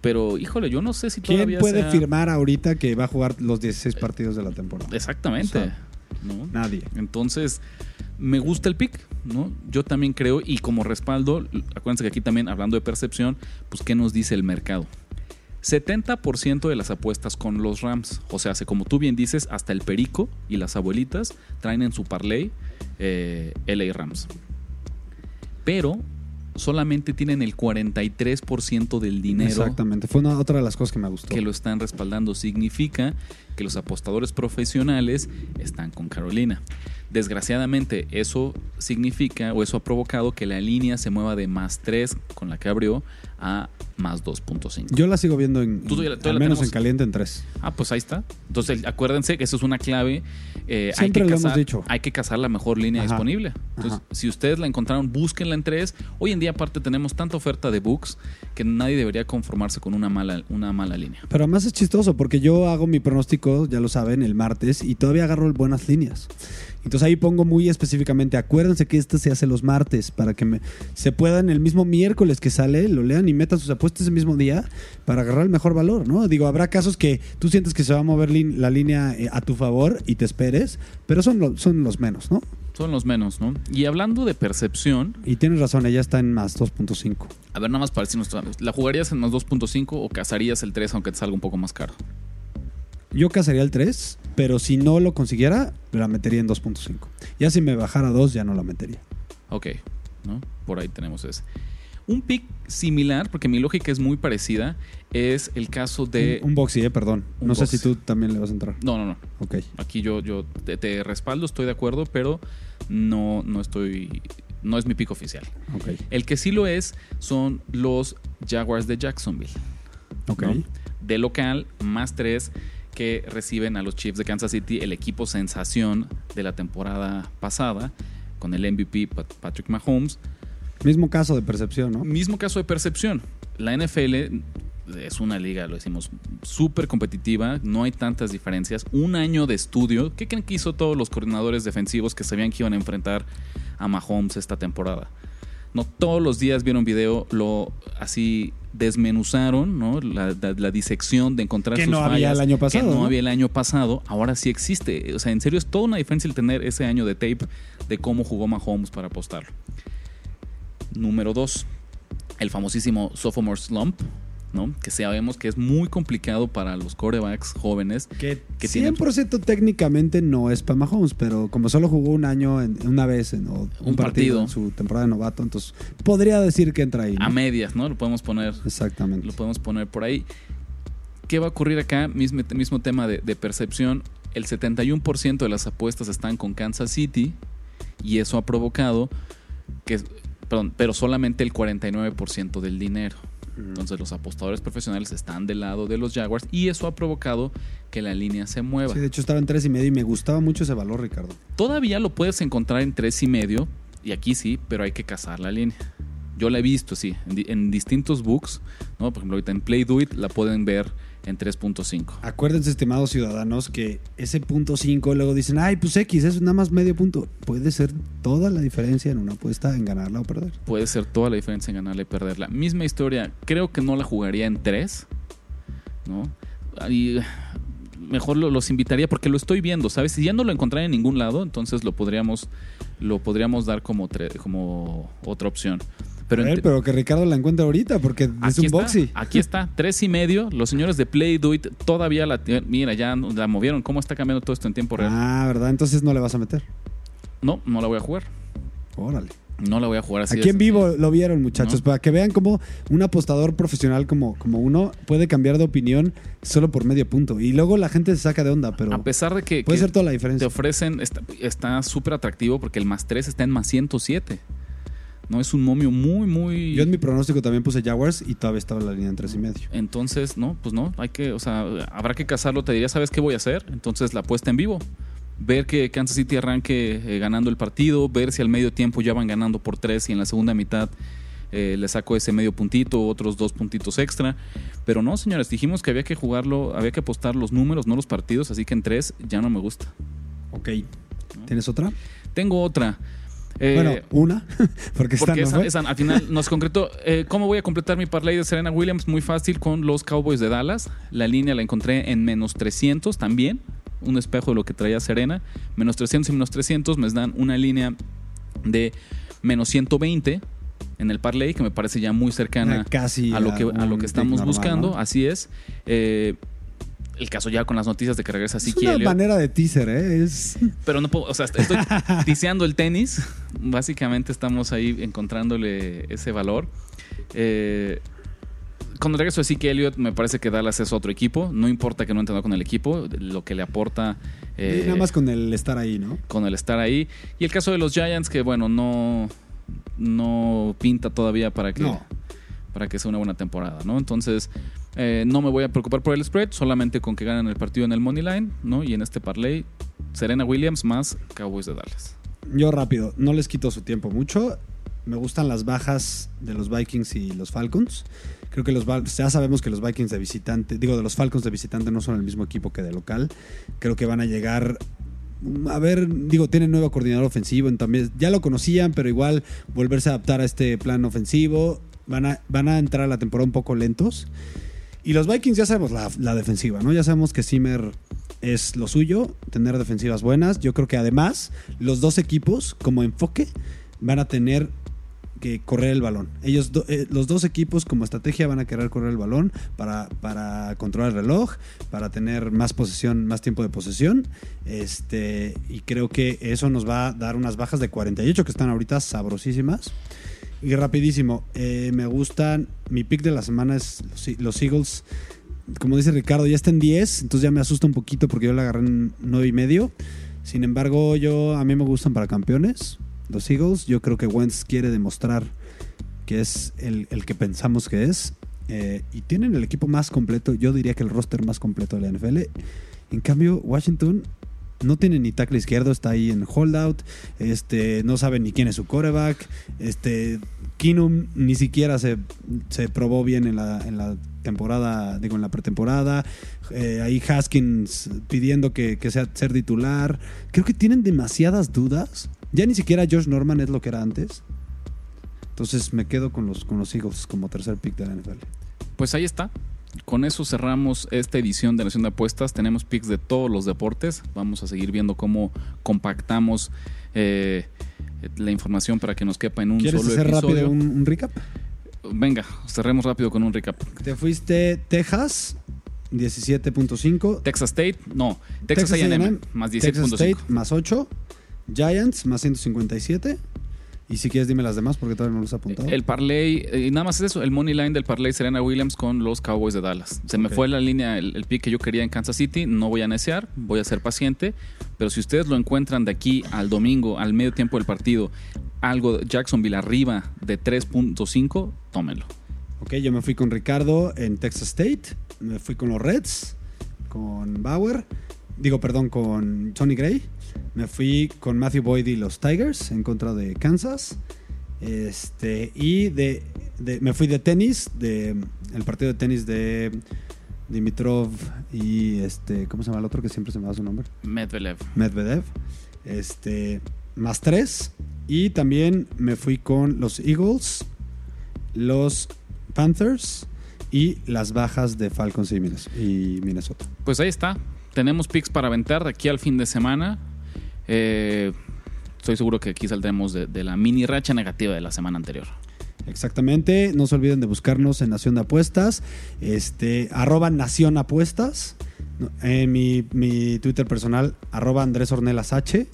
Pero, híjole, yo no sé si ¿Quién todavía puede sea- firmar ahorita que va a jugar los 16 partidos de la temporada? Exactamente. O sea, ¿no? Nadie. Entonces, me gusta el pick, ¿no? Yo también creo, y como respaldo, acuérdense que aquí también, hablando de percepción, pues, ¿qué nos dice el mercado? 70% de las apuestas con los Rams, o sea, hace como tú bien dices, hasta el Perico y las abuelitas traen en su parlay eh, LA Rams. Pero solamente tienen el 43% del dinero Exactamente. Fue una, otra de las cosas que me gustó. que lo están respaldando. Significa que los apostadores profesionales están con Carolina. Desgraciadamente, eso significa o eso ha provocado que la línea se mueva de más 3 con la que abrió a más 2.5. Yo la sigo viendo en, Tú al menos en caliente en 3. Ah, pues ahí está. Entonces, acuérdense que eso es una clave. Eh, hay, Siempre que lo hemos cazar, dicho. hay que cazar la mejor línea Ajá. disponible. Entonces, Ajá. si ustedes la encontraron, búsquenla en 3. Hoy en día, aparte, tenemos tanta oferta de books que nadie debería conformarse con una mala, una mala línea. Pero además es chistoso porque yo hago mi pronóstico, ya lo saben, el martes y todavía agarro buenas líneas. Entonces ahí pongo muy específicamente, acuérdense que esto se hace los martes para que me- se puedan el mismo miércoles que sale, lo lean y metan sus apuestas ese mismo día para agarrar el mejor valor, ¿no? Digo, habrá casos que tú sientes que se va a mover la línea eh, a tu favor y te esperes, pero son, lo- son los menos, ¿no? Son los menos, ¿no? Y hablando de percepción, Y tienes razón, ella está en más 2.5. a ver, nada más para decirnos, ¿la jugarías en más 2.5 o cazarías el 3 aunque te salga un poco más caro? Yo casaría el 3, pero si no lo consiguiera, la metería en 2.5. Ya si me bajara a 2, ya no la metería. Ok, ¿no? Por ahí tenemos ese. Un pick similar, porque mi lógica es muy parecida, es el caso de... Un, un boxy, eh, perdón. No sé si tú también le vas a entrar. No, no, no. Ok. Aquí yo, yo te, te respaldo, estoy de acuerdo, pero no, no estoy... No es mi pick oficial. Ok. El que sí lo es son los Jaguars de Jacksonville. Ok. ¿no? De local, más tres que reciben a los Chiefs de Kansas City, el equipo sensación de la temporada pasada, con el MVP Pat- Patrick Mahomes. Mismo caso de percepción, ¿no? Mismo caso de percepción. La NFL es una liga, lo decimos, súper competitiva, no hay tantas diferencias. Un año de estudio. ¿Qué creen que hizo todos los coordinadores defensivos que sabían que iban a enfrentar a Mahomes esta temporada? No todos los días vieron video, lo así desmenuzaron, ¿no? La, la- la disección de encontrar Que sus no había el año pasado, Que no, ¿no? había el año pasado, ahora sí existe. O sea, en serio es toda una diferencia el tener ese año de tape de cómo jugó Mahomes para apostarlo. Número dos, el famosísimo sophomore slump, ¿no? Que sabemos que es muy complicado para los corebacks jóvenes. Que, Que tiene- 100% técnicamente no es para Mahomes, pero como solo jugó un año, en, una vez, en, o un, partido, partido. en su temporada de novato, entonces podría decir que entra ahí. ¿no? A medias, ¿no? Lo podemos poner Exactamente. lo podemos poner por ahí. ¿Qué va a ocurrir acá? Mismo, mismo tema de, de percepción. El 71% de las apuestas están con Kansas City y eso ha provocado que, perdón, pero solamente el 49% del dinero. Entonces los apostadores profesionales están del lado de los Jaguars y eso ha provocado que la línea se mueva. Sí, de hecho estaba en tres y medio y me gustaba mucho ese valor, Ricardo. Todavía lo puedes encontrar en tres y medio y aquí sí, pero hay que cazar la línea. Yo la he visto, sí, en, en distintos books, ¿no? Por ejemplo, ahorita en Play Do It la pueden ver en 3.5. Acuérdense, estimados ciudadanos, que ese punto 5 luego dicen, ay, pues X, es nada más medio punto. Puede ser toda la diferencia en una apuesta en ganarla o perder. Puede ser toda la diferencia en ganarla y perderla. Misma historia, creo que no la jugaría en 3, ¿no? Y mejor lo- los invitaría porque lo estoy viendo, ¿sabes? Si ya no lo encontré en ningún lado, entonces lo podríamos, lo podríamos dar como, como otra opción. Pero, a ver, pero que Ricardo la encuentre ahorita porque es un está, boxy. aquí está, tres y medio. Los señores de Play Do It todavía la. Mira, ya la movieron. ¿Cómo está cambiando todo esto en tiempo real? Ah, ¿verdad? Entonces no le vas a meter. No, no la voy a jugar. Órale. No la voy a jugar así. Aquí en vivo lo vieron, muchachos, ¿No? para que vean cómo un apostador profesional como, como uno puede cambiar de opinión solo por medio punto. Y luego la gente se saca de onda, pero A pesar de que, puede que ser toda la te diferencia. ofrecen, está- está súper atractivo porque el más 3 está en más 107. No es un momio muy, muy. Yo en mi pronóstico también puse Jaguars y todavía estaba la línea en tres y medio. Entonces, no, pues no, hay que, o sea, habrá que casarlo. Te diría, ¿sabes qué voy a hacer? Entonces la apuesta en vivo. Ver que Kansas City arranque eh, ganando el partido, ver si al medio tiempo ya van ganando por tres y en la segunda mitad eh, le saco ese medio puntito, otros dos puntitos extra. Pero no, señores, dijimos que había que jugarlo, había que apostar los números, no los partidos, así que en tres ya no me gusta. Ok. ¿Tienes otra? Tengo otra. Eh, bueno, una, porque porque no esa, fue. esa al final nos concretó. Eh, ¿Cómo voy a completar mi parlay de Serena Williams? Muy fácil con los Cowboys de Dallas. La línea la encontré en menos 300 también. Un espejo de lo que traía Serena. Menos 300 y menos 300 me dan una línea de menos 120 en el parlay, que me parece ya muy cercana Ah, casi a lo que, a lo que estamos normal, buscando. ¿no? Así es. Eh, el caso ya con las noticias de que regresa Es Siki una Elliott. manera de teaser, ¿eh? Es... Pero no puedo, o sea, estoy tiseando el tenis. Básicamente estamos ahí encontrándole ese valor. Eh, con el regreso de Zeke Elliott, me parece que Dallas es otro equipo. No importa que no entrenó con el equipo, lo que le aporta eh, nada más con el estar ahí, ¿no? con el estar ahí. Y el caso de los Giants, que bueno, no, no pinta todavía para que, No. Para que sea una buena temporada, ¿no? Entonces, eh, no me voy a preocupar por el spread, solamente con que ganen el partido en el Money Line, ¿no? Y en este parlay, Serena Williams más Cowboys de Dallas. Yo rápido, no les quito su tiempo mucho. Me gustan las bajas de los Vikings y los Falcons. Creo que los ya sabemos que los Vikings de visitante, digo, de los Falcons de visitante no son el mismo equipo que de local. Creo que van a llegar a ver, digo, tienen nuevo coordinador ofensivo, también ya lo conocían, pero igual volverse a adaptar a este plan ofensivo. Van a, van a entrar a la temporada un poco lentos. Y los Vikings ya sabemos la, defensiva, ¿no? Ya sabemos que Zimmer es lo suyo, tener defensivas buenas. Yo creo que además los dos equipos, como enfoque, van a tener que correr el balón. Ellos, eh, los dos equipos como estrategia van a querer correr el balón para, para controlar el reloj, para tener más posesión, más tiempo de posesión. Este, y creo que eso nos va a dar unas bajas de 48 que están ahorita sabrosísimas. Y rapidísimo, eh, me gustan, mi pick de la semana es los, Eagles. Como dice Ricardo, ya está en 10, entonces ya me asusta un poquito porque yo la agarré en 9 y medio. Sin embargo, yo a mí me gustan para campeones. Los Eagles, yo creo que Wentz quiere demostrar que es el, el que pensamos que es. Eh, y tienen el equipo más completo, yo diría que el roster más completo de la NFL. En cambio, Washington no tiene ni tackle izquierdo, está ahí en holdout. Este, no sabe ni quién es su quarterback. Este, Keenum ni siquiera se, se probó bien en la, en la temporada, digo, en la pretemporada. Eh, ahí Haskins pidiendo que, que sea ser titular. Creo que tienen demasiadas dudas. Ya ni siquiera Josh Norman es lo que era antes. Entonces me quedo con los, con los Eagles como tercer pick de la NFL. Pues ahí está. Con eso cerramos esta edición de Nación de Apuestas. Tenemos picks de todos los deportes. Vamos a seguir viendo cómo compactamos eh, la información para que nos quepa en un ¿Quieres solo hacer episodio. rápido un, un recap? Venga, cerremos rápido con un recap. Te fuiste Texas, 17.5. Texas State, no, Texas, A&M, A&M, más Texas 17.5. State, más 8. Giants, más 157. Y si quieres, dime las demás porque todavía no los he apuntado. El parlay, eh, y nada más es eso, el money line del parlay Serena Williams con los Cowboys de Dallas. Se me fue la línea, el, el pick que yo quería en Kansas City, no voy a necear, voy a ser paciente, pero si ustedes lo encuentran de aquí al domingo, al medio tiempo del partido, algo Jacksonville arriba de 3.5, tómenlo. Ok, yo me fui con Ricardo en Texas State. Me fui con los Reds, con Bauer. Digo, perdón, con Tony Gray. Me fui con Matthew Boyd y los Tigers en contra de Kansas. Este, y de, de- me fui de tenis, de el partido de tenis de Dimitrov y este, ¿cómo se llama el otro que siempre se me da su nombre? Medvedev. Medvedev. Este, más tres. Y también me fui con los Eagles, los Panthers y las bajas de Falcons y Minnesota. Pues ahí está. tenemos picks para aventar de aquí al fin de semana. Eh, estoy seguro que aquí saldremos de, de la mini racha negativa de la semana anterior. Exactamente. No se olviden de buscarnos en Nación de Apuestas. Este, arroba Nación Apuestas. Mi, mi Twitter personal, arroba Andrés Ornelas H.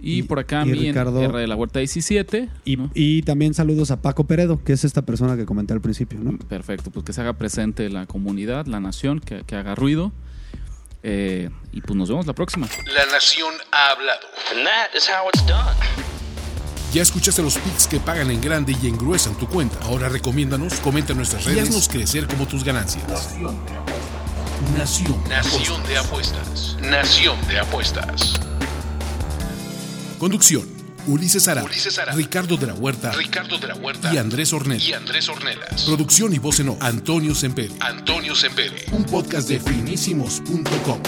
Y, Y- por acá y mí Ricardo- R de la Huerta 17. Y, ¿no? y también saludos a Paco Peredo, que es esta persona que comenté al principio, ¿no? Perfecto, pues que se haga presente la comunidad, la nación, que, que haga ruido. Eh, y pues nos vemos la próxima. La nación ha hablado. And that is how it's done. Ya escuchaste los picks que pagan en grande y engruesan tu cuenta. Ahora recomiéndanos, comenta en nuestras redes y haznos crecer como tus ganancias. Nación. Nación de apuestas. Nación de apuestas. Conducción. Ulises Ara, Ulises. Ricardo de la Huerta Ricardo de la Huerta y Andrés Ornel. y Andrés Ornelas. Producción y voz en off, Antonio Semperi. Antonio Sempere. Un podcast de finísimos.com.